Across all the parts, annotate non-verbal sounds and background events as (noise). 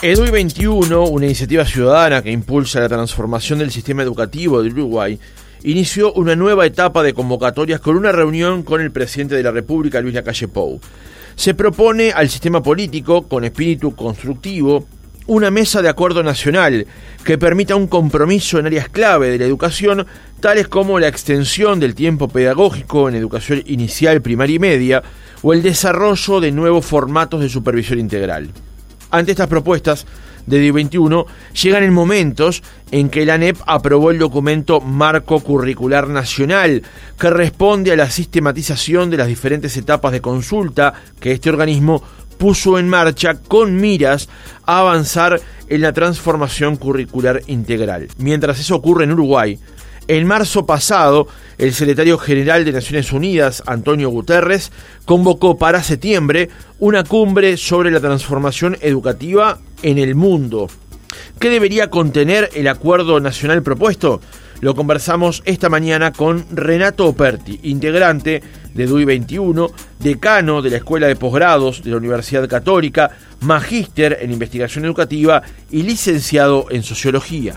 EDUI 21, una iniciativa ciudadana que impulsa la transformación del sistema educativo de Uruguay, inició una nueva etapa de convocatorias con una reunión con el presidente de la República, Luis Lacalle Pou. Se propone al sistema político, con espíritu constructivo, una mesa de acuerdo nacional que permita un compromiso en áreas clave de la educación, tales como la extensión del tiempo pedagógico en educación inicial, primaria y media, o el desarrollo de nuevos formatos de supervisión integral. Ante estas propuestas de DI21 llegan en momentos en que la ANEP aprobó el documento Marco Curricular Nacional, que responde a la sistematización de las diferentes etapas de consulta que este organismo puso en marcha con miras a avanzar en la transformación curricular integral. Mientras eso ocurre en Uruguay, en marzo pasado, el secretario general de Naciones Unidas, Antonio Guterres, convocó para septiembre una cumbre sobre la transformación educativa en el mundo. ¿Qué debería contener el acuerdo nacional propuesto? Lo conversamos esta mañana con Renato Operti, integrante de DUI 21, decano de la Escuela de Posgrados de la Universidad Católica, magíster en investigación educativa y licenciado en sociología.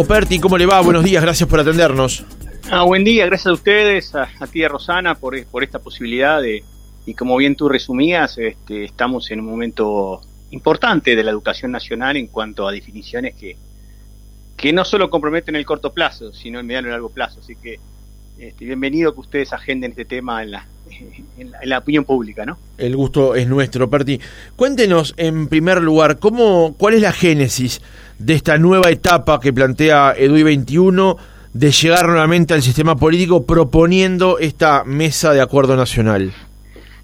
Operti, ¿cómo le va? Buenos días, gracias por atendernos. Ah, buen día, gracias a ustedes, a, ti, a Rosana, por, por esta posibilidad de, y como bien tú resumías, este, estamos en un momento importante de la educación nacional en cuanto a definiciones que, que no solo comprometen el corto plazo, sino el mediano y largo plazo. Así que este, bienvenido que ustedes agenden este tema en la, en la, opinión pública, ¿no? El gusto es nuestro, Perti. Cuéntenos, en primer lugar, cómo, cuál es la génesis de esta nueva etapa que plantea EDUI 21 de llegar nuevamente al sistema político proponiendo esta mesa de acuerdo nacional?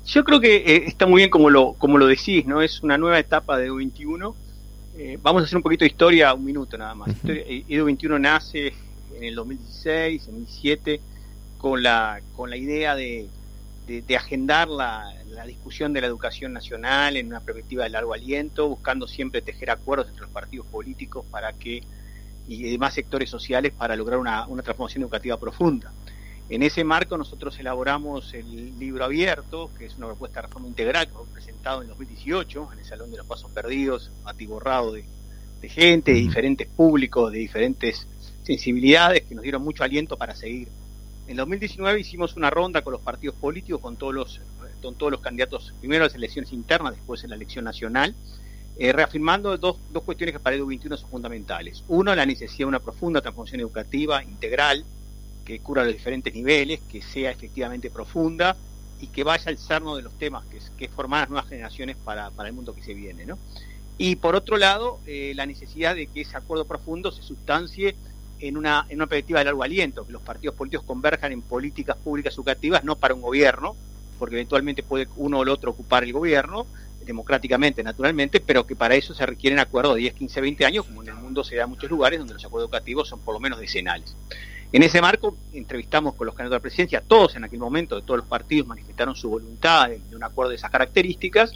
Yo creo que eh, está muy bien como lo, como lo decís, ¿no? Es una nueva etapa de EDU 21. Eh, vamos a hacer un poquito de historia, un minuto nada más. EDU 21 nace en el 2016, en 2017, con la, con la idea de, de, agendar la, discusión de la educación nacional en una perspectiva de largo aliento, buscando siempre tejer acuerdos entre los partidos políticos para que y demás sectores sociales para lograr una, transformación educativa profunda. En ese marco nosotros elaboramos el libro abierto, que es una propuesta de reforma integral que fue presentado en 2018 en el Salón de los Pasos Perdidos, atiborrado de, de gente, de diferentes públicos, de diferentes sensibilidades que nos dieron mucho aliento para seguir en 2019 hicimos una ronda con los partidos políticos, con todos los, con todos los candidatos, primero en las elecciones internas, después en la elección nacional, eh, reafirmando dos, dos cuestiones que para el 21 son fundamentales. Uno, la necesidad de una profunda transformación educativa integral, que cura los diferentes niveles, que sea efectivamente profunda y que vaya al cerno de los temas, que es, que formar las nuevas generaciones para, para, el mundo que se viene. ¿no? Y por otro lado, eh, la necesidad de que ese acuerdo profundo se sustancie en una, en una perspectiva de largo aliento, que los partidos políticos converjan en políticas públicas educativas, no para un gobierno, porque eventualmente puede uno o el otro ocupar el gobierno, democráticamente, naturalmente, pero que para eso se requieren acuerdos de 10, 15, 20 años, como en el mundo se da en muchos lugares donde los acuerdos educativos son por lo menos decenales. En ese marco, entrevistamos con los candidatos a la presidencia, todos en aquel momento, de todos los partidos, manifestaron su voluntad de un acuerdo de esas características,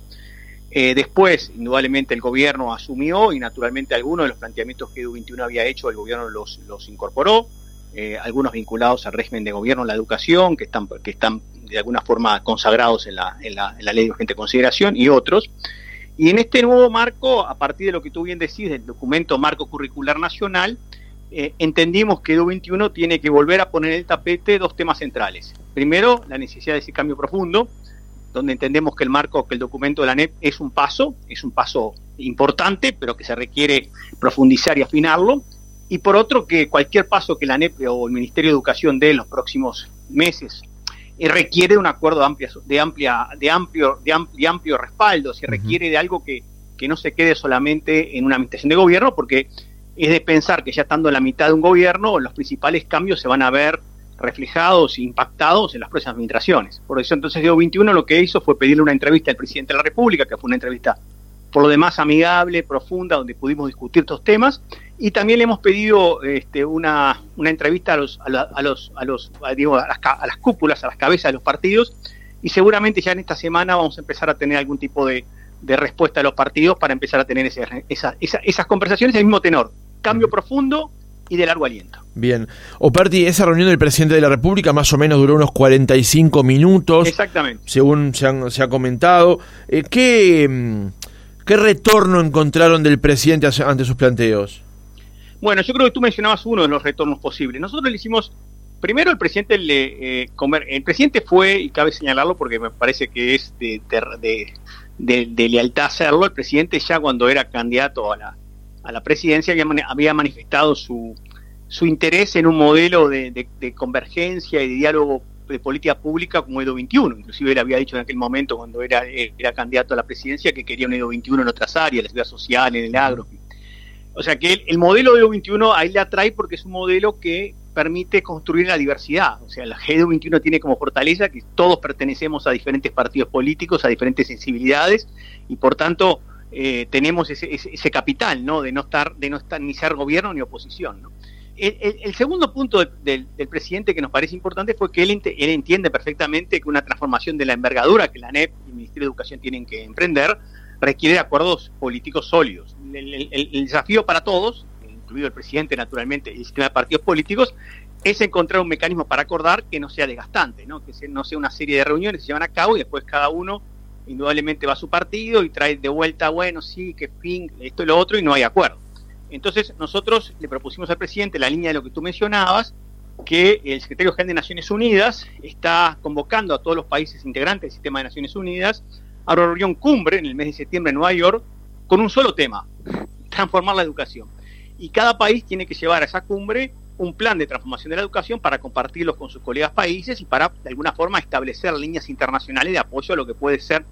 eh, después, indudablemente, el gobierno asumió y naturalmente algunos de los planteamientos que EDU21 había hecho, el gobierno los, los incorporó, eh, algunos vinculados al régimen de gobierno, la educación, que están, que están de alguna forma consagrados en la, en la, ley de urgente consideración, y otros. Y en este nuevo marco, a partir de lo que tú bien decís, del documento Marco Curricular Nacional, eh, entendimos que EDU21 tiene que volver a poner en el tapete dos temas centrales. Primero, la necesidad de ese cambio profundo, donde entendemos que el marco, que el documento de la NEP es un paso, es un paso importante, pero que se requiere profundizar y afinarlo. Y por otro, que cualquier paso que la NEP o el Ministerio de Educación dé en los próximos meses eh, requiere un acuerdo de, amplia, de, amplia, de, amplio, de, amplio, amplio respaldo, se requiere de algo que, que no se quede solamente en una administración de gobierno, porque es de pensar que ya estando en la mitad de un gobierno, los principales cambios se van a ver reflejados e impactados en las próximas administraciones. Por eso entonces Diego 21 lo que hizo fue pedirle una entrevista al presidente de la República, que fue una entrevista por lo demás amigable, profunda, donde pudimos discutir estos temas, y también le hemos pedido este, una, una entrevista a los, a, los, a los digo, a las, a las cúpulas, a las cabezas de los partidos, y seguramente ya en esta semana vamos a empezar a tener algún tipo de, de respuesta de los partidos para empezar a tener ese, esa, esas conversaciones del mismo tenor. Cambio profundo, y de largo aliento. Bien. Operti, esa reunión del presidente de la República más o menos duró unos 45 minutos. Exactamente. Según se, se ha comentado. Eh, ¿qué, mm, ¿Qué retorno encontraron del presidente ante sus planteos? Bueno, yo creo que tú mencionabas uno de los retornos posibles. Nosotros le hicimos, primero el presidente le, eh, comer, el presidente fue, y cabe señalarlo porque me parece que es de, de, lealtad hacerlo, el presidente ya cuando era candidato a la, a la presidencia había, manifestado su, su interés en un modelo de, convergencia y de diálogo de política pública como Edo 21. Inclusive él había dicho en aquel momento cuando era, era candidato a la presidencia que quería un Edo 21 en otras áreas, la ciudad social, en el agro. O sea que el, modelo de Edo 21 ahí le atrae porque es un modelo que permite construir la diversidad. O sea, la Edo 21 tiene como fortaleza que todos pertenecemos a diferentes partidos políticos, a diferentes sensibilidades y por tanto eh, tenemos ese, ese, capital, ¿no? De no estar, de no estar ni ser gobierno ni oposición, ¿no? El, segundo punto del, presidente que nos parece importante fue que él, él, entiende perfectamente que una transformación de la envergadura que la NEP y el Ministerio de Educación tienen que emprender requiere acuerdos políticos sólidos. El, desafío para todos, incluido el presidente naturalmente y el sistema de partidos políticos, es encontrar un mecanismo para acordar que no sea desgastante, ¿no? que no sea una serie de reuniones que se llevan a cabo y después cada uno indudablemente va a su partido y trae de vuelta, bueno, sí, que fin, esto y lo otro, y no hay acuerdo. Entonces, nosotros le propusimos al presidente la línea de lo que tú mencionabas, que el secretario general de Naciones Unidas está convocando a todos los países integrantes del sistema de Naciones Unidas a una reunión cumbre en el mes de septiembre en Nueva York con un solo tema, transformar la educación. Y cada país tiene que llevar a esa cumbre un plan de transformación de la educación para compartirlos con sus colegas países y para, de alguna forma, establecer líneas internacionales de apoyo a lo que puede ser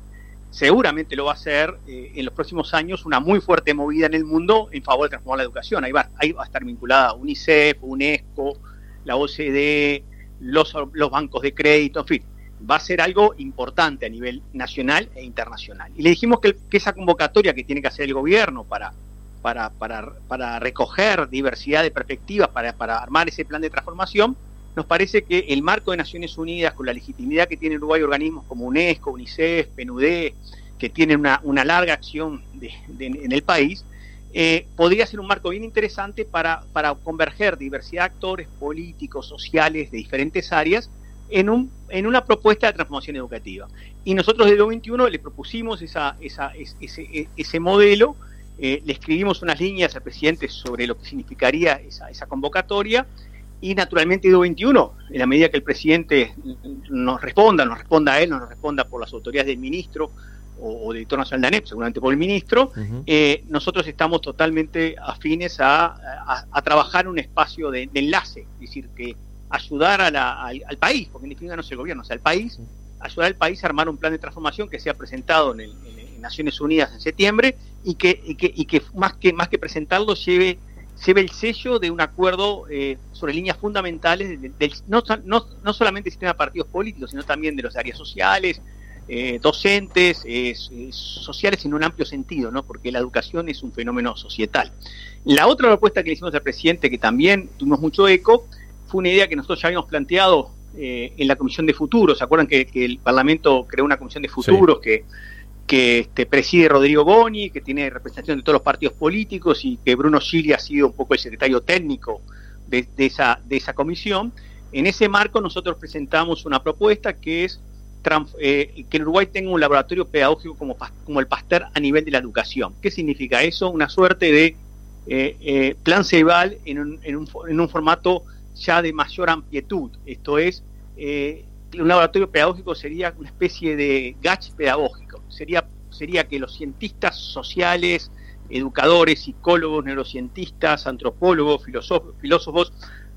seguramente lo va a ser eh, en los próximos años una muy fuerte movida en el mundo en favor de transformar la educación. Ahí va, ahí va a estar vinculada UNICEF, UNESCO, la OCDE, los, los bancos de crédito, en fin, va a ser algo importante a nivel nacional e internacional. Y le dijimos que, esa convocatoria que tiene que hacer el gobierno para, para, para, para recoger diversidad de perspectivas, para, para armar ese plan de transformación, nos parece que el marco de Naciones Unidas, con la legitimidad que tiene Uruguay organismos como UNESCO, UNICEF, PNUD, que tienen una, larga acción en el país, eh, podría ser un marco bien interesante para, para converger diversidad de actores políticos, sociales de diferentes áreas en, un, en una propuesta de transformación educativa. Y nosotros desde 21 le propusimos esa, esa, ese, ese modelo, eh, le escribimos unas líneas al presidente sobre lo que significaría esa, esa convocatoria y naturalmente IDO 21, en la medida que el presidente nos responda, nos responda a él, nos responda por las autoridades del ministro o, del director nacional de ANEP, seguramente por el ministro, eh, nosotros estamos totalmente afines a, trabajar un espacio de, enlace, es decir, que ayudar al, país, porque en definitiva no es el gobierno, o sea, al país, ayudar al país a armar un plan de transformación que sea presentado en, Naciones Unidas en septiembre y que, y que, y que, más que más que presentarlo lleve se ve el sello de un acuerdo eh, sobre líneas fundamentales, del, no, no, solamente del sistema de partidos políticos, sino también de las áreas sociales, eh, docentes, sociales en un amplio sentido, ¿no? porque la educación es un fenómeno societal. La otra propuesta que le hicimos al presidente, que también tuvimos mucho eco, fue una idea que nosotros ya habíamos planteado eh, en la Comisión de Futuros. ¿Se acuerdan que, el Parlamento creó una Comisión de Futuros que que este, preside Rodrigo Boni, que tiene representación de todos los partidos políticos y que Bruno Chili ha sido un poco el secretario técnico de, esa, de esa comisión. En ese marco nosotros presentamos una propuesta que es eh, que Uruguay tenga un laboratorio pedagógico como, el Pasteur a nivel de la educación. ¿Qué significa eso? Una suerte de eh, eh, plan Ceibal en un, en, un, en un, formato ya de mayor amplitud. Esto es, un laboratorio pedagógico sería una especie de GACH pedagógico. Sería, sería que los cientistas sociales, educadores, psicólogos, neurocientistas, antropólogos, filósofos, filósofos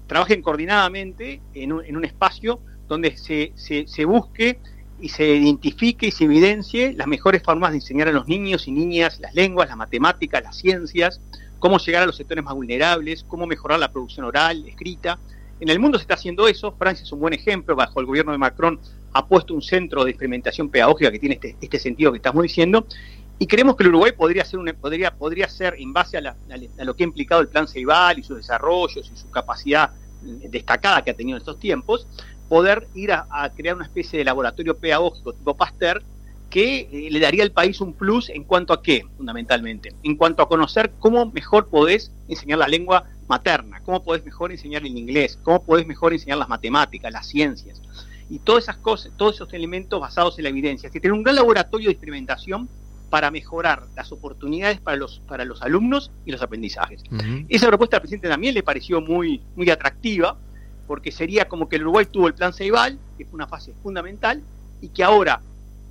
trabajen coordinadamente en un, en un espacio donde se, se, se, busque y se identifique y se evidencie las mejores formas de enseñar a los niños y niñas las lenguas, las matemáticas, las ciencias, cómo llegar a los sectores más vulnerables, cómo mejorar la producción oral, escrita, en el mundo se está haciendo eso, Francia es un buen ejemplo, bajo el gobierno de Macron ha puesto un centro de experimentación pedagógica que tiene este, este sentido que estamos diciendo, y creemos que el Uruguay podría ser, podría, podría ser en base a, lo que ha implicado el plan Ceibal y sus desarrollos y su capacidad destacada que ha tenido en estos tiempos, poder ir a, crear una especie de laboratorio pedagógico tipo Pasteur que eh, le daría al país un plus en cuanto a qué, fundamentalmente, en cuanto a conocer cómo mejor podés enseñar la lengua materna, cómo podés mejor enseñar el inglés, cómo podés mejor enseñar las matemáticas, las ciencias, y todas esas cosas, todos esos elementos basados en la evidencia. Es tener un gran laboratorio de experimentación para mejorar las oportunidades para los, para los alumnos y los aprendizajes. Esa propuesta al presidente también le pareció muy, muy atractiva, porque sería como que el Uruguay tuvo el plan Ceibal, que fue una fase fundamental, y que ahora,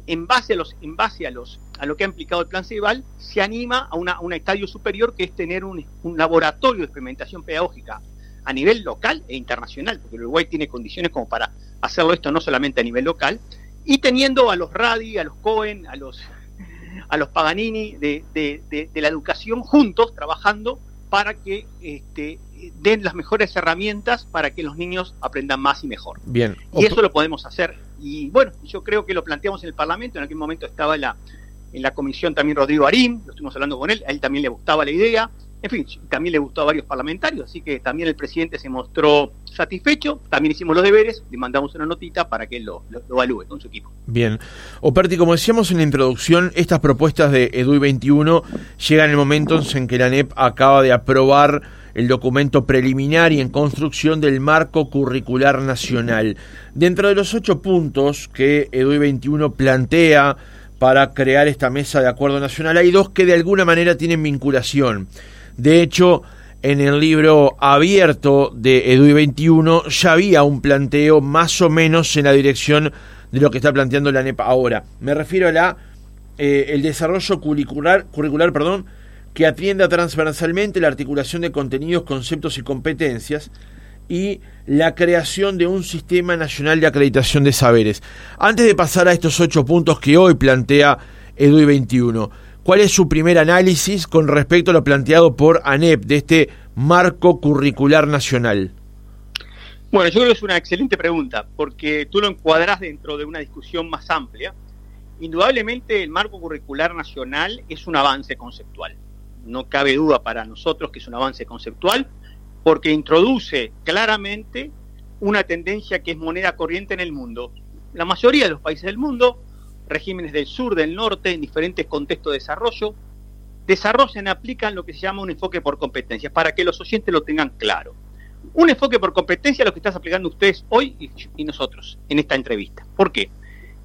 en base a los, en base a los, a lo que ha implicado el plan Ceibal, se anima a, una, un estadio superior que es tener un, un laboratorio de experimentación pedagógica a nivel local e internacional, porque el Uruguay tiene condiciones como para hacerlo esto no solamente a nivel local, y teniendo a los Radi, a los Cohen, a los a los Paganini de, de, la educación juntos, trabajando para que este, den las mejores herramientas para que los niños aprendan más y mejor. Bien. Y eso lo podemos hacer. Y bueno, yo creo que lo planteamos en el Parlamento, en aquel momento estaba en la, en la comisión también Rodrigo Arín, lo estuvimos hablando con él, a él también le gustaba la idea, en fin, también le gustó a varios parlamentarios, así que también el presidente se mostró satisfecho, también hicimos los deberes, le mandamos una notita para que él lo, evalúe con su equipo. Bien. Operti, como decíamos en la introducción, estas propuestas de EDUI 21 llegan en el momento en que la NEP acaba de aprobar el documento preliminar y en construcción del marco curricular nacional. Dentro de los ocho puntos que EDUI 21 plantea para crear esta mesa de acuerdo nacional, hay dos que de alguna manera tienen vinculación. De hecho, en el libro abierto de EDUI 21 ya había un planteo más o menos en la dirección de lo que está planteando la NEP ahora. Me refiero a la eh, el desarrollo curricular, curricular perdón, que atienda transversalmente la articulación de contenidos, conceptos y competencias y la creación de un sistema nacional de acreditación de saberes. Antes de pasar a estos ocho puntos que hoy plantea EDUI 21, ¿Cuál es su primer análisis con respecto a lo planteado por ANEP de este marco curricular nacional? Bueno, yo creo que es una excelente pregunta, porque tú lo encuadras dentro de una discusión más amplia. Indudablemente el marco curricular nacional es un avance conceptual. No cabe duda para nosotros que es un avance conceptual, porque introduce claramente una tendencia que es moneda corriente en el mundo. La mayoría de los países del mundo regímenes del sur, del norte, en diferentes contextos de desarrollo, desarrollan aplican lo que se llama un enfoque por competencias, para que los oyentes lo tengan claro. Un enfoque por competencia es lo que estás aplicando ustedes hoy y, nosotros en esta entrevista. ¿Por qué?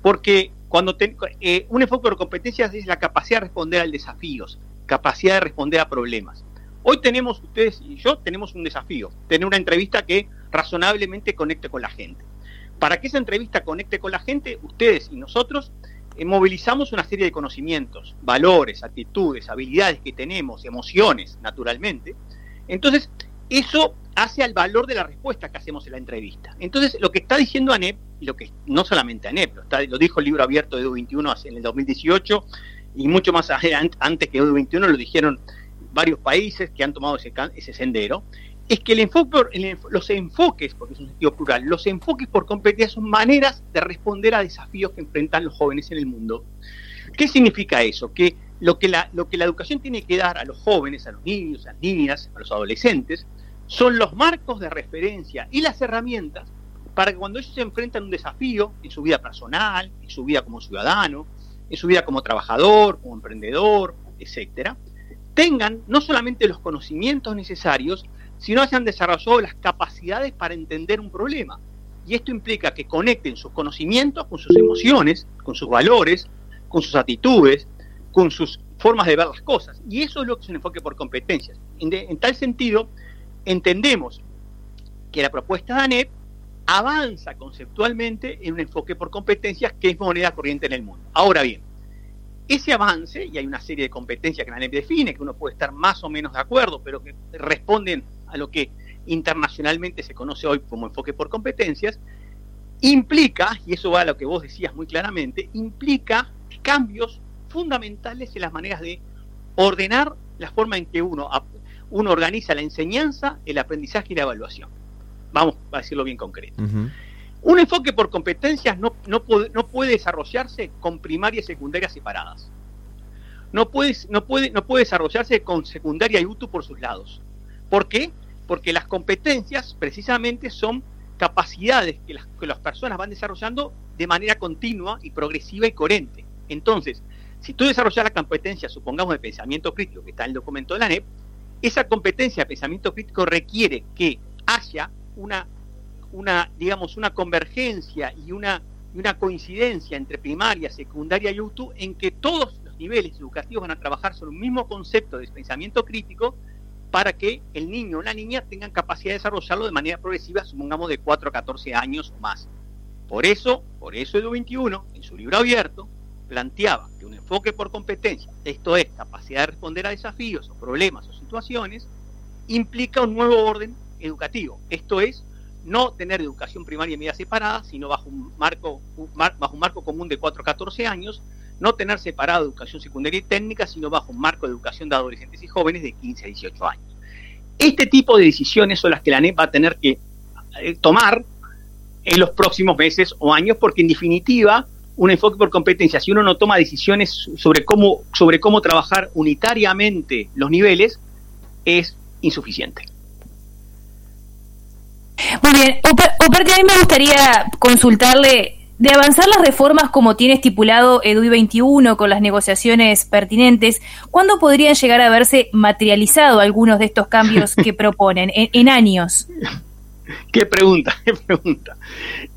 Porque cuando eh, un enfoque por competencias es la capacidad de responder a desafíos, capacidad de responder a problemas. Hoy tenemos, ustedes y yo, tenemos un desafío, tener una entrevista que razonablemente conecte con la gente. Para que esa entrevista conecte con la gente, ustedes y nosotros eh, movilizamos una serie de conocimientos, valores, actitudes, habilidades que tenemos, emociones, naturalmente. Entonces, eso hace al valor de la respuesta que hacemos en la entrevista. Entonces, lo que está diciendo ANEP, y lo que no solamente ANEP, lo, dijo el libro abierto de EU21 en el 2018, y mucho más (laughs) antes que EU21 lo dijeron varios países que han tomado ese sendero, es que el enfoque, los enfoques, porque es un sentido plural, los enfoques por competencia son maneras de responder a desafíos que enfrentan los jóvenes en el mundo. ¿Qué significa eso? Que lo que la, lo que la educación tiene que dar a los jóvenes, a los niños, a las niñas, a los adolescentes, son los marcos de referencia y las herramientas para que cuando ellos se enfrentan a un desafío en su vida personal, en su vida como ciudadano, en su vida como trabajador, como emprendedor, etcétera, tengan no solamente los conocimientos necesarios, sino hayan desarrollado las capacidades para entender un problema. Y esto implica que conecten sus conocimientos con sus emociones, con sus valores, con sus actitudes, con sus formas de ver las cosas. Y eso es lo que es un enfoque por competencias. En, tal sentido, entendemos que la propuesta de ANEP avanza conceptualmente en un enfoque por competencias que es moneda corriente en el mundo. Ahora bien, ese avance, y hay una serie de competencias que la ANEP define, que uno puede estar más o menos de acuerdo, pero que responden a lo que internacionalmente se conoce hoy como enfoque por competencias, implica, y eso va a lo que vos decías muy claramente, implica cambios fundamentales en las maneras de ordenar la forma en que uno, uno organiza la enseñanza, el aprendizaje y la evaluación. Vamos a decirlo bien concreto. Un enfoque por competencias no, no, puede, no puede desarrollarse con primaria y secundaria separadas. No puede, no, puede, no puede desarrollarse con secundaria y UTU por sus lados. ¿Por qué? Porque las competencias precisamente son capacidades que las, que las personas van desarrollando de manera continua y progresiva y coherente. Entonces, si tú desarrollas la competencia, supongamos, de pensamiento crítico, que está en el documento de la NEP, esa competencia de pensamiento crítico requiere que haya una, una digamos, una convergencia y una, una coincidencia entre primaria, secundaria y UTU en que todos los niveles educativos van a trabajar sobre un mismo concepto de pensamiento crítico para que el niño o la niña tengan capacidad de desarrollarlo de manera progresiva, supongamos de 4 a 14 años o más. Por eso, por eso Edu 21, en su libro abierto, planteaba que un enfoque por competencia, esto es, capacidad de responder a desafíos o problemas o situaciones, implica un nuevo orden educativo. Esto es, no tener educación primaria y media separada, sino bajo un marco, bajo un marco común de 4 a 14 años, no tener separada educación secundaria y técnica, sino bajo un marco de educación de adolescentes y jóvenes de 15 a 18 años. Este tipo de decisiones son las que la NEP va a tener que eh, tomar en los próximos meses o años, porque en definitiva un enfoque por competencia, si uno no toma decisiones sobre cómo, sobre cómo trabajar unitariamente los niveles, es insuficiente. Muy bien, Operti, a mí me gustaría consultarle de avanzar las reformas como tiene estipulado EDUI 21 con las negociaciones pertinentes, ¿cuándo podrían llegar a verse materializado algunos de estos cambios que (laughs) proponen en, años? Qué pregunta, (laughs) qué pregunta.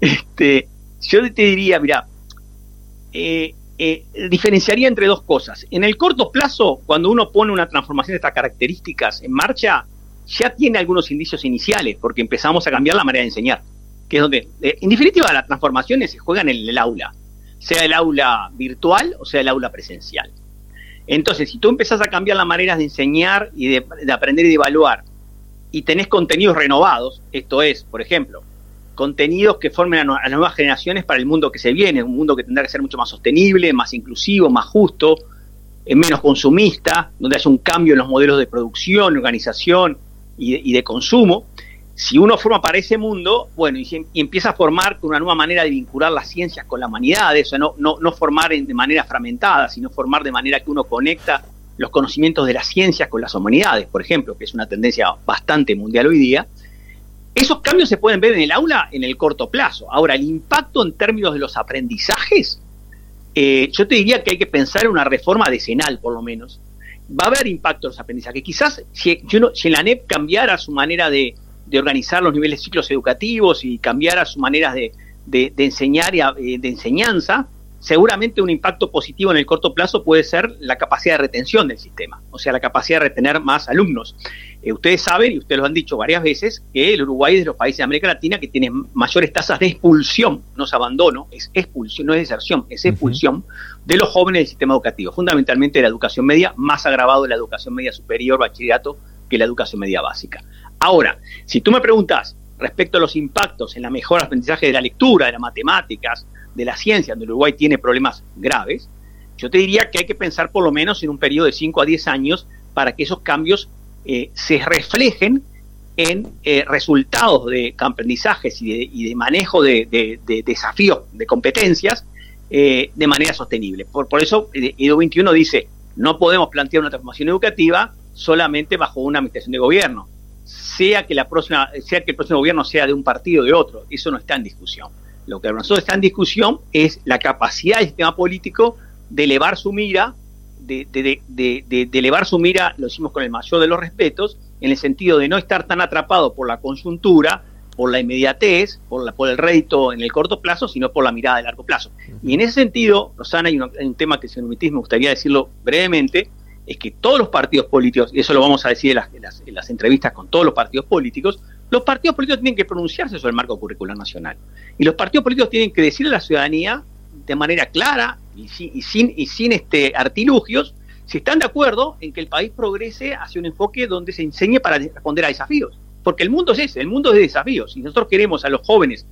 Este, yo te diría, mira, eh, eh, diferenciaría entre dos cosas. En el corto plazo, cuando uno pone una transformación de estas características en marcha, ya tiene algunos indicios iniciales, porque empezamos a cambiar la manera de enseñar. Que es donde, eh, en definitiva, las transformaciones se juegan en el aula, sea el aula virtual o sea el aula presencial. Entonces, si tú empezás a cambiar la manera de enseñar y de, de aprender y de evaluar, y tenés contenidos renovados, esto es, por ejemplo, contenidos que formen a, las nuevas generaciones para el mundo que se viene, un mundo que tendrá que ser mucho más sostenible, más inclusivo, más justo, eh, menos consumista, donde haya un cambio en los modelos de producción, organización y de, consumo. Si uno forma para ese mundo, bueno, y, empieza a formar con una nueva manera de vincular las ciencias con la humanidad, o sea, no, no, no formar de manera fragmentada, sino formar de manera que uno conecta los conocimientos de las ciencias con las humanidades, por ejemplo, que es una tendencia bastante mundial hoy día, esos cambios se pueden ver en el aula en el corto plazo. Ahora, el impacto en términos de los aprendizajes, eh, yo te diría que hay que pensar en una reforma decenal, por lo menos. Va a haber impacto en los aprendizajes. Quizás si, si la NEP cambiara su manera de, organizar los niveles de ciclos educativos y cambiara su manera de, enseñar y eh, de enseñanza, seguramente un impacto positivo en el corto plazo puede ser la capacidad de retención del sistema, o sea, la capacidad de retener más alumnos. Eh, ustedes saben, y ustedes lo han dicho varias veces, que el Uruguay es de los países de América Latina que tiene mayores tasas de expulsión, no es abandono, es expulsión, no es deserción, es expulsión de los jóvenes del sistema educativo, fundamentalmente de la educación media, más agravado de la educación media superior, bachillerato, que la educación media básica. Ahora, si tú me preguntas respecto a los impactos en la mejor aprendizaje de la lectura, de las matemáticas, de la ciencia, donde Uruguay tiene problemas graves, yo te diría que hay que pensar por lo menos en un periodo de 5 a 10 años para que esos cambios eh, se reflejen en eh, resultados de aprendizajes y de, manejo de, desafíos, de competencias, eh, de manera sostenible. Por, por eso, EDU 21 dice, no podemos plantear una transformación educativa solamente bajo una administración de gobierno, sea que, la próxima, sea que el próximo gobierno sea de un partido o de otro, eso no está en discusión. Lo que nosotros está en discusión es la capacidad del sistema político de elevar su mira, de, elevar su mira, lo hicimos con el mayor de los respetos, en el sentido de no estar tan atrapado por la conjuntura, por la inmediatez, por, la, por el rédito en el corto plazo, sino por la mirada de largo plazo. Y en ese sentido, Rosana, hay un, tema que si me me gustaría decirlo brevemente, es que todos los partidos políticos, y eso lo vamos a decir en las entrevistas con todos los partidos políticos, los partidos políticos tienen que pronunciarse sobre el marco curricular nacional. Y los partidos políticos tienen que decirle a la ciudadanía de manera clara y sin, y sin, este, artilugios si están de acuerdo en que el país progrese hacia un enfoque donde se enseñe para responder a desafíos. Porque el mundo es ese, el mundo es de desafíos. Si nosotros queremos a los jóvenes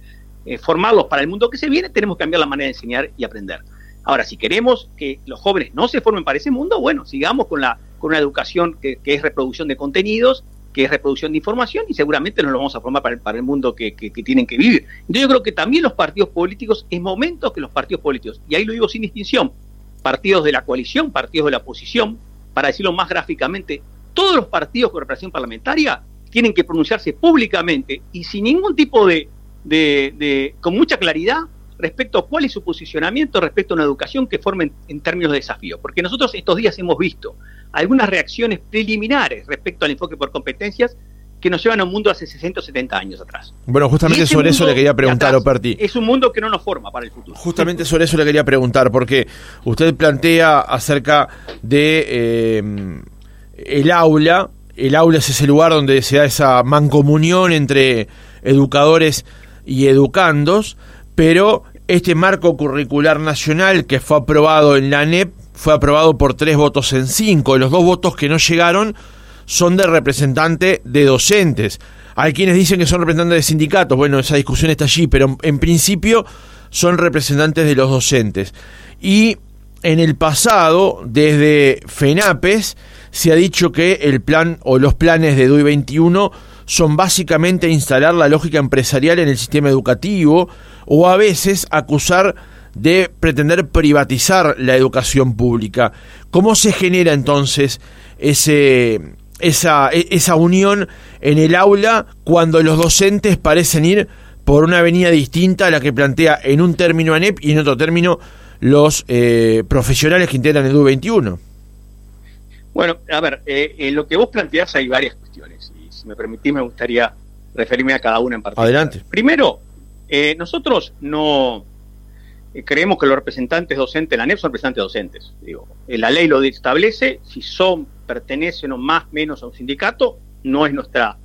eh, formarlos para el mundo que se viene, tenemos que cambiar la manera de enseñar y aprender. Ahora, si queremos que los jóvenes no se formen para ese mundo, bueno, sigamos con, la, con una educación que, que es reproducción de contenidos, que es reproducción de información y seguramente nos lo vamos a formar para el, mundo que, tienen que vivir. Entonces yo creo que también los partidos políticos, es momento que los partidos políticos, y ahí lo digo sin distinción, partidos de la coalición, partidos de la oposición, para decirlo más gráficamente, todos los partidos con representación parlamentaria tienen que pronunciarse públicamente y sin ningún tipo de, de, con mucha claridad respecto a cuál es su posicionamiento respecto a una educación que forme en, términos de desafío. Porque nosotros estos días hemos visto algunas reacciones preliminares respecto al enfoque por competencias que nos llevan a un mundo hace 60 o 70 años atrás. Bueno, justamente sobre eso le quería preguntar, Operti. Es un mundo que no nos forma para el futuro. Justamente sobre eso le quería preguntar, porque usted plantea acerca de eh, el aula, el aula es ese lugar donde se da esa mancomunión entre educadores y educandos, pero este marco curricular nacional que fue aprobado en la ANEP fue aprobado por tres votos en cinco. Los dos votos que no llegaron son de representante de docentes. Hay quienes dicen que son representantes de sindicatos. Bueno, esa discusión está allí, pero en principio son representantes de los docentes. Y en el pasado, desde FENAPES, se ha dicho que el plan o los planes de DUI 21 son básicamente instalar la lógica empresarial en el sistema educativo o a veces acusar de pretender privatizar la educación pública. ¿Cómo se genera entonces ese, esa, e, esa unión en el aula cuando los docentes parecen ir por una avenida distinta a la que plantea en un término ANEP y en otro término los eh, profesionales que integran el DU 21? Bueno, a ver, eh, en lo que vos planteás hay varias cuestiones si me permitís me gustaría referirme a cada una en particular. Adelante. Primero, eh, nosotros no creemos que los representantes docentes de la ANEP son representantes docentes. Digo, la ley lo establece, si son, pertenecen o más menos a un sindicato, no es nuestra,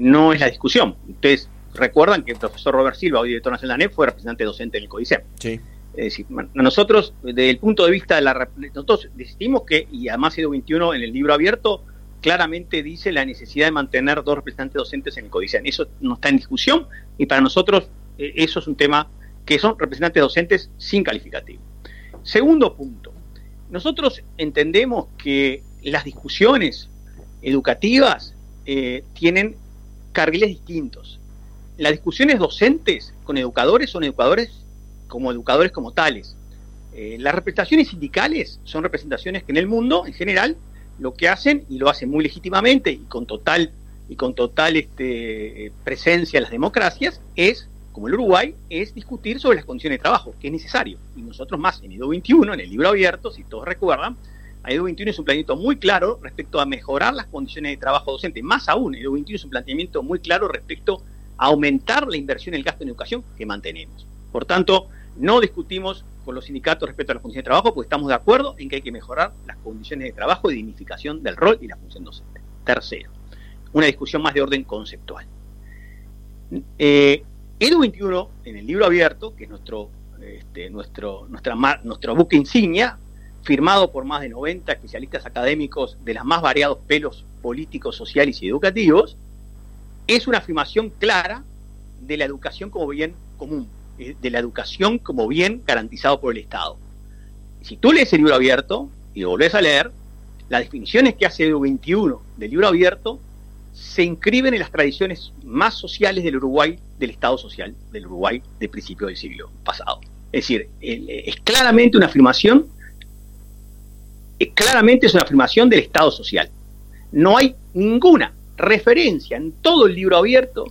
no es la discusión. Ustedes recuerdan que el profesor Robert Silva, hoy director nacional de la ANEP, fue representante docente en el CODICEM. Sí. Es decir, nosotros, desde el punto de vista de la. Nosotros decidimos que, y además Edo 21 en el libro abierto, claramente dice la necesidad de mantener dos representantes docentes en el CODICEN. Eso no está en discusión y para nosotros eh, eso es un tema que son representantes docentes sin calificativo. Segundo punto, nosotros entendemos que las discusiones educativas eh, tienen carriles distintos. Las discusiones docentes con educadores son educadores como educadores como tales. Eh, las representaciones sindicales son representaciones que en el mundo, en general, lo que hacen, y lo hacen muy legítimamente y con total, y con total este, presencia en las democracias, es, como el Uruguay, es discutir sobre las condiciones de trabajo, que es necesario. Y nosotros más en EDU 21, en el libro abierto, si todos recuerdan, EDU 21 es un planteamiento muy claro respecto a mejorar las condiciones de trabajo docente. Más aún, EDU 21 es un planteamiento muy claro respecto a aumentar la inversión en el gasto en educación que mantenemos. Por tanto, no discutimos con los sindicatos respecto a las condiciones de trabajo, porque estamos de acuerdo en que hay que mejorar las condiciones de trabajo y dignificación del rol y la función docente. Tercero, una discusión más de orden conceptual. Eh, Edu 21, en el libro abierto, que es nuestro, este, nuestro, nuestra, nuestro buque insignia, firmado por más de 90 especialistas académicos de los más variados pelos políticos, sociales y educativos, es una afirmación clara de la educación como bien común, de la educación como bien garantizado por el Estado. Si tú lees el libro abierto y lo volvés a leer, las definiciones que hace el 21 del libro abierto se inscriben en las tradiciones más sociales del Uruguay, del Estado social del Uruguay de principio del siglo pasado. Es decir, es claramente una afirmación, claramente es una afirmación del Estado social. No hay ninguna referencia en todo el libro abierto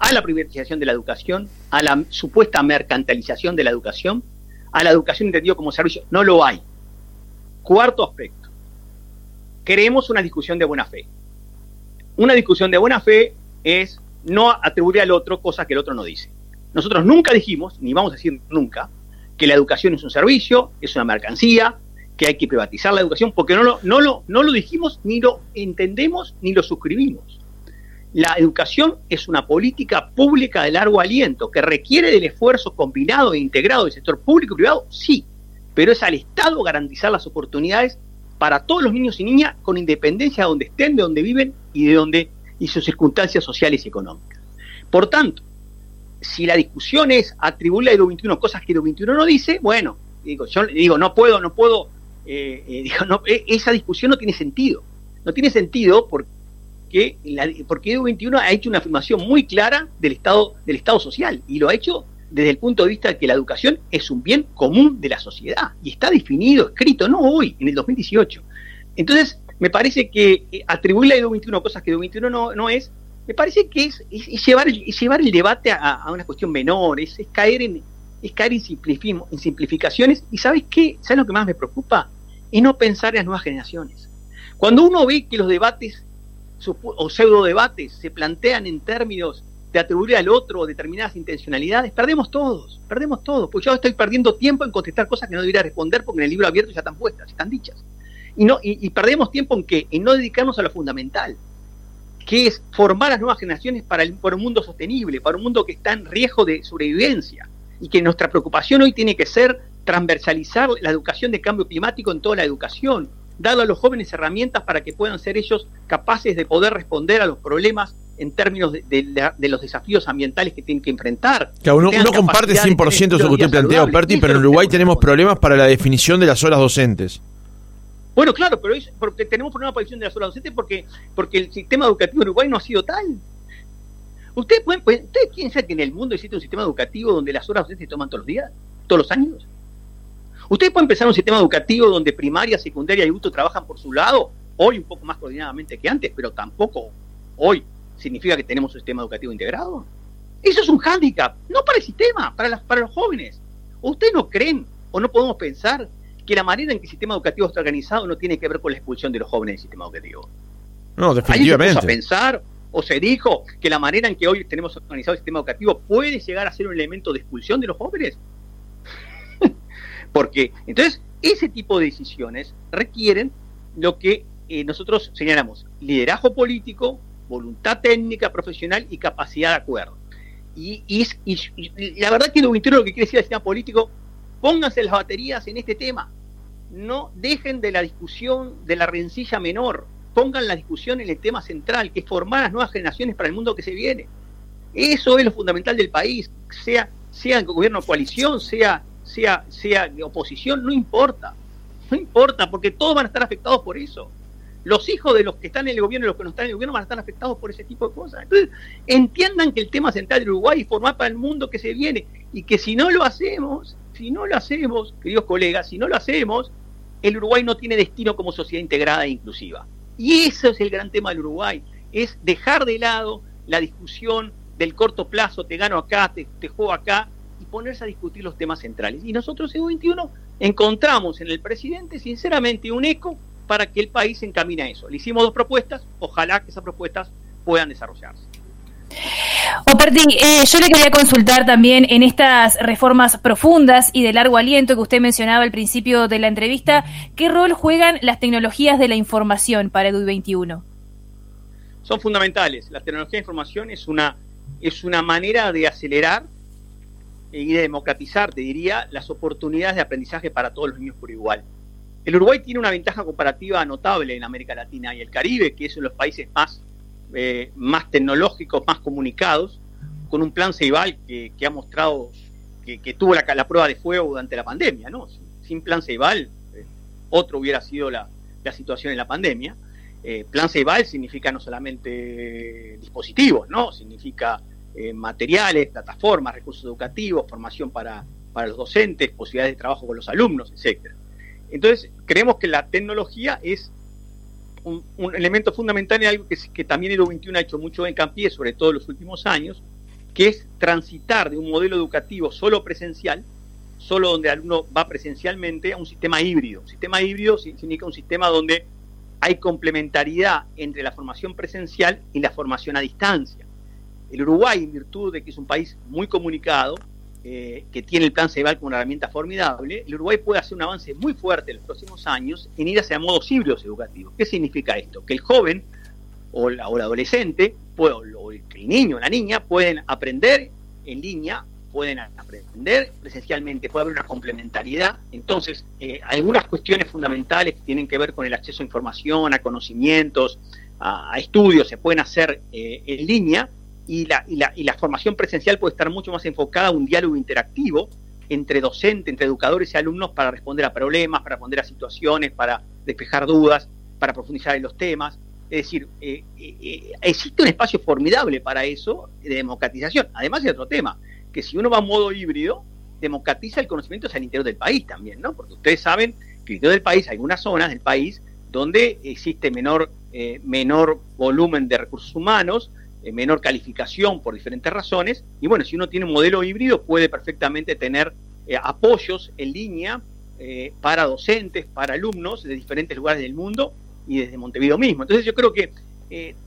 a la privatización de la educación, a la supuesta mercantilización de la educación, a la educación entendida como servicio. No lo hay. Cuarto aspecto. Queremos una discusión de buena fe. Una discusión de buena fe es no atribuir al otro cosas que el otro no dice. Nosotros nunca dijimos, ni vamos a decir nunca, que la educación es un servicio, es una mercancía, que hay que privatizar la educación, porque no lo, no lo, no lo dijimos, ni lo entendemos, ni lo suscribimos. La educación es una política pública de largo aliento que requiere del esfuerzo combinado e integrado del sector público y privado, sí, pero es al Estado garantizar las oportunidades para todos los niños y niñas con independencia de donde estén, de donde viven y de donde y sus circunstancias sociales y económicas. Por tanto, si la discusión es atribuirle a Edu 21 cosas que Edu 21 no dice, bueno, digo, yo digo, no puedo, no puedo, eh, eh, (laughs) digo, e, esa discusión no tiene sentido. No tiene sentido porque que porque Edu 21 ha hecho una afirmación muy clara del Estado, del Estado social y lo ha hecho desde el punto de vista de que la educación es un bien común de la sociedad y está definido, escrito, no hoy, en el 2018. Entonces, me parece que eh, atribuirle a Edu 21 cosas que Edu 21 no, no es, me parece que es, llevar, el, llevar el debate a, una cuestión menor, es, caer en es caer en, en simplificaciones. ¿Y sabes qué? ¿Sabes lo que más me preocupa? Es no pensar en las nuevas generaciones. Cuando uno ve que los debates o pseudo debates se plantean en términos de atribuir al otro determinadas intencionalidades, perdemos todos, perdemos todos, porque yo estoy perdiendo tiempo en contestar cosas que no debería responder porque en el libro abierto ya están puestas, están dichas. Y, no, y, perdemos tiempo en qué? En no dedicarnos a lo fundamental, que es formar las nuevas generaciones para, el, para un mundo sostenible, para un mundo que está en riesgo de sobrevivencia, y que nuestra preocupación hoy tiene que ser transversalizar la educación de cambio climático en toda la educación, dado a los jóvenes herramientas para que puedan ser ellos capaces de poder responder a los problemas en términos de, los desafíos ambientales que tienen que enfrentar. Que uno, comparte 100% eso que usted plantea, Perti, pero en Uruguay tenemos problemas para la definición de las horas docentes. Bueno, claro, pero es porque tenemos problemas para la definición de las horas docentes porque, porque el sistema educativo en Uruguay no ha sido tal. ¿Ustedes pueden, ¿Ustedes piensan que en el mundo existe un sistema educativo donde las horas docentes se toman todos los días? ¿Todos los años? ¿Ustedes pueden pensar un sistema educativo donde primaria, secundaria y adulto trabajan por su lado? Hoy un poco más coordinadamente que antes, pero tampoco hoy significa que tenemos un sistema educativo integrado. Eso es un hándicap, no para el sistema, para, las, para los jóvenes. ¿Ustedes no creen o no podemos pensar que la manera en que el sistema educativo está organizado no tiene que ver con la expulsión de los jóvenes del sistema educativo? No, definitivamente. se a pensar o se dijo que la manera en que hoy tenemos organizado el sistema educativo puede llegar a ser un elemento de expulsión de los jóvenes? Porque, entonces, ese tipo de decisiones requieren lo que eh, nosotros señalamos, liderazgo político, voluntad técnica, profesional y capacidad de acuerdo. Y, la verdad que lo lo que quiere decir el sistema político, pónganse las baterías en este tema. No dejen de la discusión de la rencilla menor, pongan la discusión en el tema central, que es formar las nuevas generaciones para el mundo que se viene. Eso es lo fundamental del país, sea, sea el gobierno coalición, sea sea, sea de oposición, no importa. No importa, porque todos van a estar afectados por eso. Los hijos de los que están en el gobierno y los que no están en el gobierno van a estar afectados por ese tipo de cosas. Entonces, entiendan que el tema central de Uruguay es formar para el mundo que se viene y que si no lo hacemos, si no lo hacemos, queridos colegas, si no lo hacemos, el Uruguay no tiene destino como sociedad integrada e inclusiva. Y eso es el gran tema del Uruguay, es dejar de lado la discusión del corto plazo, te gano acá, te, te juego acá, ponerse a discutir los temas centrales. Y nosotros en 21 encontramos en el presidente, sinceramente, un eco para que el país se encamine a eso. Le hicimos dos propuestas, ojalá que esas propuestas puedan desarrollarse. Operti, eh, yo le quería consultar también en estas reformas profundas y de largo aliento que usted mencionaba al principio de la entrevista, ¿qué rol juegan las tecnologías de la información para EDUI 21? Son fundamentales. La tecnología de información es una, es una manera de acelerar y de democratizar, te diría, las oportunidades de aprendizaje para todos los niños por igual. El Uruguay tiene una ventaja comparativa notable en América Latina y el Caribe, que es uno de los países más, eh, más tecnológicos, más comunicados, con un plan Ceibal que, ha mostrado que, tuvo la, la, prueba de fuego durante la pandemia. ¿no? Sin plan Ceibal, eh, otro hubiera sido la, la, situación en la pandemia. Eh, plan Ceibal significa no solamente dispositivos, ¿no? significa eh, materiales, plataformas, recursos educativos, formación para, para los docentes, posibilidades de trabajo con los alumnos, etcétera. Entonces, creemos que la tecnología es un, elemento fundamental en algo que, que también Edu 21 ha hecho mucho hincapié, sobre todo en los últimos años, que es transitar de un modelo educativo solo presencial, solo donde el alumno va presencialmente, a un sistema híbrido. Un sistema híbrido significa un sistema donde hay complementariedad entre la formación presencial y la formación a distancia. El Uruguay, en virtud de que es un país muy comunicado, eh, que tiene el plan CEBAL como una herramienta formidable, el Uruguay puede hacer un avance muy fuerte en los próximos años en ir hacia modos híbridos educativos. ¿Qué significa esto? Que el joven o, el adolescente, o el niño o la niña pueden aprender en línea, pueden aprender presencialmente, puede haber una complementariedad. Entonces, eh, algunas cuestiones fundamentales que tienen que ver con el acceso a información, a conocimientos, a, estudios, se pueden hacer eh, en línea y la, y, la, y la formación presencial puede estar mucho más enfocada a un diálogo interactivo entre docente, entre educadores y alumnos para responder a problemas, para responder a situaciones, para despejar dudas, para profundizar en los temas. Es decir, eh, eh, eh, existe un espacio formidable para eso de democratización. Además, hay otro tema, que si uno va a modo híbrido, democratiza el conocimiento hacia el interior del país también, ¿no? Porque ustedes saben que el interior del país, hay algunas zonas del país donde existe menor, menor volumen de recursos humanos, eh, menor calificación por diferentes razones. Y bueno, si uno tiene un modelo híbrido, puede perfectamente tener eh, apoyos en línea eh, para docentes, para alumnos de diferentes lugares del mundo y desde Montevideo mismo. Entonces yo creo que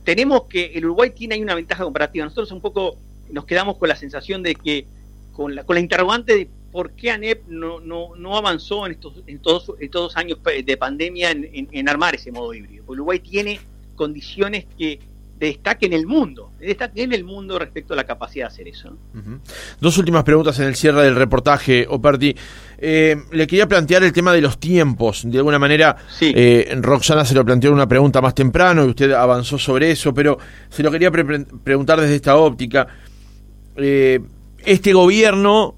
tenemos que el Uruguay tiene ahí una ventaja comparativa. Nosotros un poco nos quedamos con la sensación de que con la, con la interrogante de por qué ANEP no, no, no avanzó en estos, en todos, estos años de pandemia en, en armar ese modo híbrido. Uruguay tiene condiciones que destaque en el mundo, destaque en el mundo respecto a la capacidad de hacer eso. Dos últimas preguntas en el cierre del reportaje, Operti. Eh, le quería plantear el tema de los tiempos. De alguna manera, eh, Roxana se lo planteó en una pregunta más temprano y usted avanzó sobre eso, pero se lo quería preguntar desde esta óptica. Eh, este gobierno,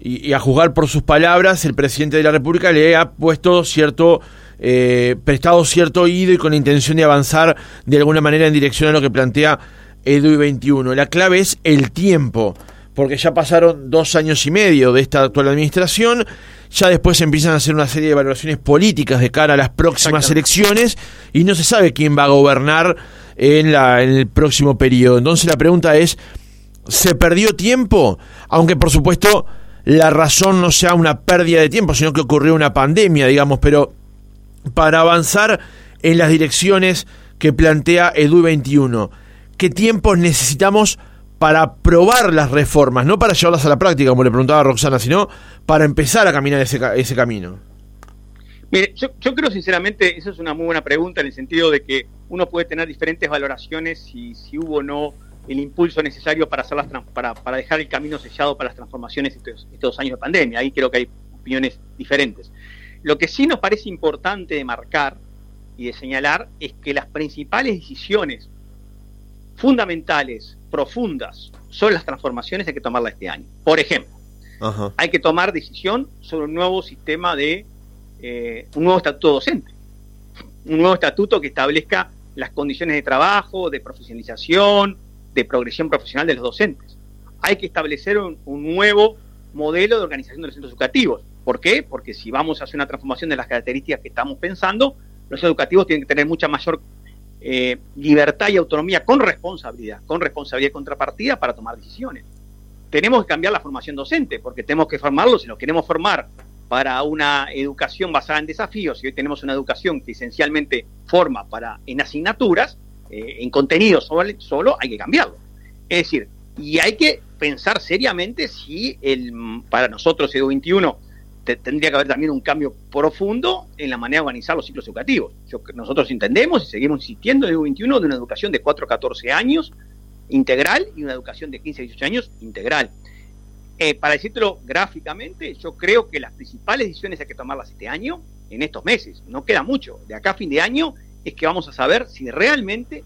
y, a juzgar por sus palabras, el presidente de la República le ha puesto cierto eh, prestado cierto oído y con la intención de avanzar de alguna manera en dirección a lo que plantea EDUI 21. La clave es el tiempo, porque ya pasaron dos años y medio de esta actual administración, ya después empiezan a hacer una serie de evaluaciones políticas de cara a las próximas elecciones y no se sabe quién va a gobernar en, la, en el próximo periodo. Entonces la pregunta es, ¿se perdió tiempo? Aunque por supuesto la razón no sea una pérdida de tiempo, sino que ocurrió una pandemia, digamos, pero para avanzar en las direcciones que plantea EDU 21? ¿Qué tiempos necesitamos para probar las reformas? No para llevarlas a la práctica, como le preguntaba Roxana, sino para empezar a caminar ese, camino. Mire, yo, creo sinceramente, esa es una muy buena pregunta en el sentido de que uno puede tener diferentes valoraciones si, si hubo o no el impulso necesario para, hacer las, para, para dejar el camino sellado para las transformaciones estos, estos años de pandemia. Ahí creo que hay opiniones diferentes. Lo que sí nos parece importante de marcar y de señalar es que las principales decisiones fundamentales, profundas, sobre las transformaciones hay que tomarlas este año. Por ejemplo, hay que tomar decisión sobre un nuevo sistema de, eh, un nuevo estatuto docente, un nuevo estatuto que establezca las condiciones de trabajo, de profesionalización, de progresión profesional de los docentes. Hay que establecer un nuevo modelo de organización de los centros educativos. ¿Por qué? Porque si vamos a hacer una transformación de las características que estamos pensando, los educativos tienen que tener mucha mayor eh, libertad y autonomía con responsabilidad, con responsabilidad y contrapartida para tomar decisiones. Tenemos que cambiar la formación docente, porque tenemos que formarlos, si nos queremos formar para una educación basada en desafíos, y hoy tenemos una educación que esencialmente forma para en asignaturas, eh, en contenido solo, solo, hay que cambiarlo. Es decir, y hay que pensar seriamente si el, para nosotros Edu 21 tendría que haber también un cambio profundo en la manera de organizar los ciclos educativos. nosotros entendemos y seguimos insistiendo en el 21 de una educación de 4 a 14 años integral y una educación de 15 a 18 años integral. Eh, para decírtelo gráficamente, yo creo que las principales decisiones hay que tomarlas este año, en estos meses, no queda mucho. De acá a fin de año es que vamos a saber si realmente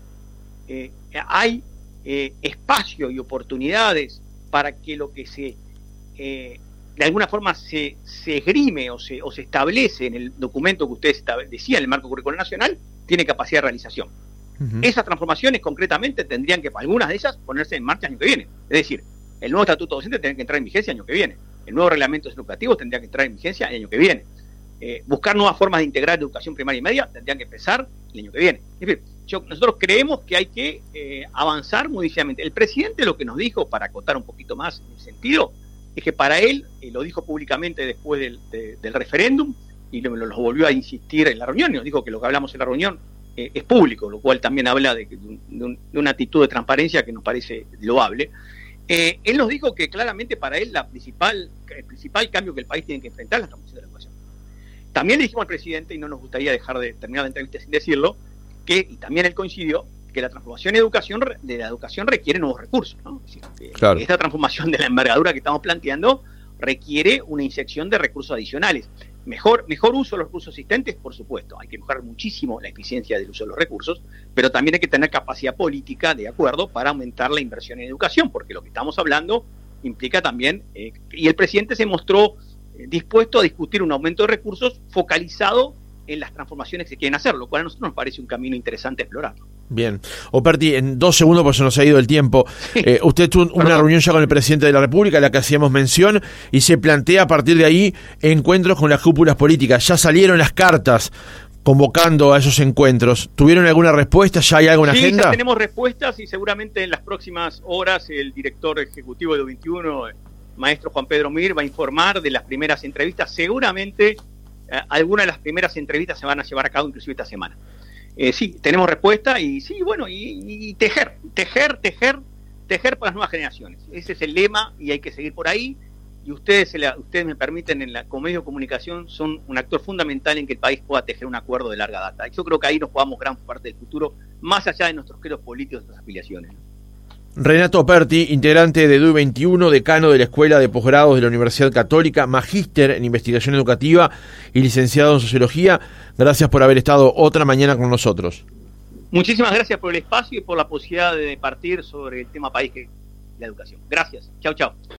eh, hay eh, espacio y oportunidades para que lo que se de alguna forma se, se esgrime o se, o se establece en el documento que ustedes decían, en el marco curricular nacional, tiene capacidad de realización. Esas transformaciones concretamente tendrían que, algunas de ellas, ponerse en marcha el año que viene. Es decir, el nuevo estatuto docente tendría que entrar en vigencia el año que viene. El nuevo reglamento educativo tendría que entrar en vigencia el año que viene. Eh, buscar nuevas formas de integrar educación primaria y media tendrían que empezar el año que viene. Es decir, nosotros creemos que hay que eh, avanzar muy decididamente. El presidente lo que nos dijo, para acotar un poquito más en el sentido, es que para él, y lo dijo públicamente después del, del referéndum, y lo, volvió a insistir en la reunión, y nos dijo que lo que hablamos en la reunión eh, es público, lo cual también habla de, de, una actitud de transparencia que nos parece loable. Eh, él nos dijo que claramente para él la principal, el principal cambio que el país tiene que enfrentar es la transformación de la educación. También le dijimos al presidente, y no nos gustaría dejar de terminar la entrevista sin decirlo, que, y también él coincidió, que la transformación de, educación, de la educación requiere nuevos recursos. ¿no? Esta transformación de la envergadura que estamos planteando requiere una inyección de recursos adicionales. Mejor, mejor uso de los recursos existentes, por supuesto. Hay que mejorar muchísimo la eficiencia del uso de los recursos, pero también hay que tener capacidad política de acuerdo para aumentar la inversión en educación, porque lo que estamos hablando implica también, eh, y el presidente se mostró eh, dispuesto a discutir un aumento de recursos focalizado en las transformaciones que se quieren hacer, lo cual a nosotros nos parece un camino interesante explorar. Bien. Operti, en dos segundos, porque se nos ha ido el tiempo. Eh, usted tuvo una reunión ya con el presidente de la República, a la que hacíamos mención, y se plantea a partir de ahí encuentros con las cúpulas políticas. Ya salieron las cartas convocando a esos encuentros. ¿Tuvieron alguna respuesta? ¿Ya hay alguna sí, agenda? Ya tenemos respuestas y seguramente en las próximas horas el director ejecutivo de 21, maestro Juan Pedro Mir, va a informar de las primeras entrevistas. Seguramente eh, algunas de las primeras entrevistas se van a llevar a cabo inclusive esta semana. Eh, sí, tenemos respuesta y sí, bueno, y, tejer, tejer, tejer, tejer para las nuevas generaciones. Ese es el lema y hay que seguir por ahí y ustedes, ustedes me permiten, en la, como medio de comunicación, son un actor fundamental en que el país pueda tejer un acuerdo de larga data. Yo creo que ahí nos jugamos gran parte del futuro, más allá de nuestros credos políticos y nuestras afiliaciones. Renato Perti, integrante de DUI 21, decano de la Escuela de Posgrados de la Universidad Católica, magíster en investigación educativa y licenciado en sociología, gracias por haber estado otra mañana con nosotros. Muchísimas gracias por el espacio y por la posibilidad de partir sobre el tema país que la educación. Gracias. Chao, chao.